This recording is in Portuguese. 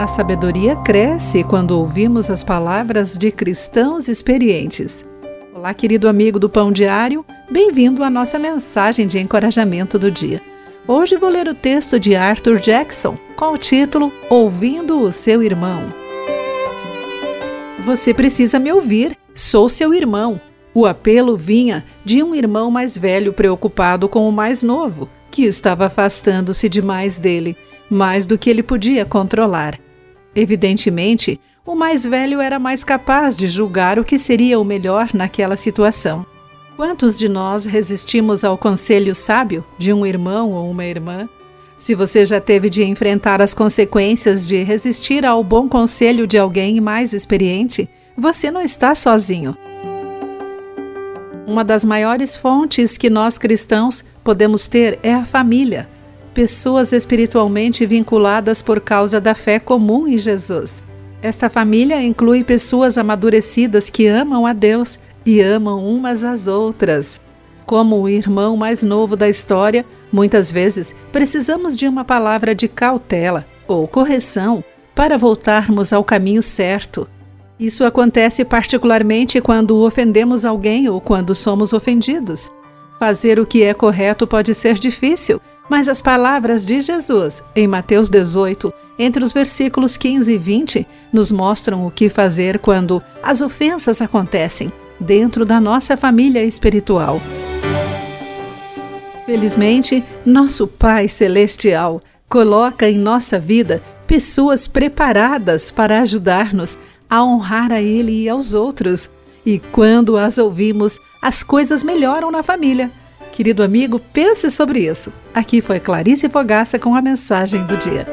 A sabedoria cresce quando ouvimos as palavras de cristãos experientes. Olá, querido amigo do Pão Diário, bem-vindo à nossa mensagem de encorajamento do dia. Hoje vou ler o texto de Arthur Jackson com o título Ouvindo o seu irmão. Você precisa me ouvir, sou seu irmão. O apelo vinha de um irmão mais velho preocupado com o mais novo, que estava afastando-se demais dele, mais do que ele podia controlar. Evidentemente, o mais velho era mais capaz de julgar o que seria o melhor naquela situação. Quantos de nós resistimos ao conselho sábio de um irmão ou uma irmã? Se você já teve de enfrentar as consequências de resistir ao bom conselho de alguém mais experiente, você não está sozinho. Uma das maiores fontes que nós cristãos podemos ter é a família pessoas espiritualmente vinculadas por causa da fé comum em Jesus. Esta família inclui pessoas amadurecidas que amam a Deus e amam umas às outras. Como o irmão mais novo da história, muitas vezes precisamos de uma palavra de cautela ou correção para voltarmos ao caminho certo. Isso acontece particularmente quando ofendemos alguém ou quando somos ofendidos. Fazer o que é correto pode ser difícil, mas as palavras de Jesus, em Mateus 18, entre os versículos 15 e 20, nos mostram o que fazer quando as ofensas acontecem dentro da nossa família espiritual. Felizmente, nosso Pai Celestial coloca em nossa vida pessoas preparadas para ajudar-nos a honrar a Ele e aos outros. E quando as ouvimos, as coisas melhoram na família Querido amigo, pense sobre isso. Aqui foi Clarice Fogaça com a mensagem do dia.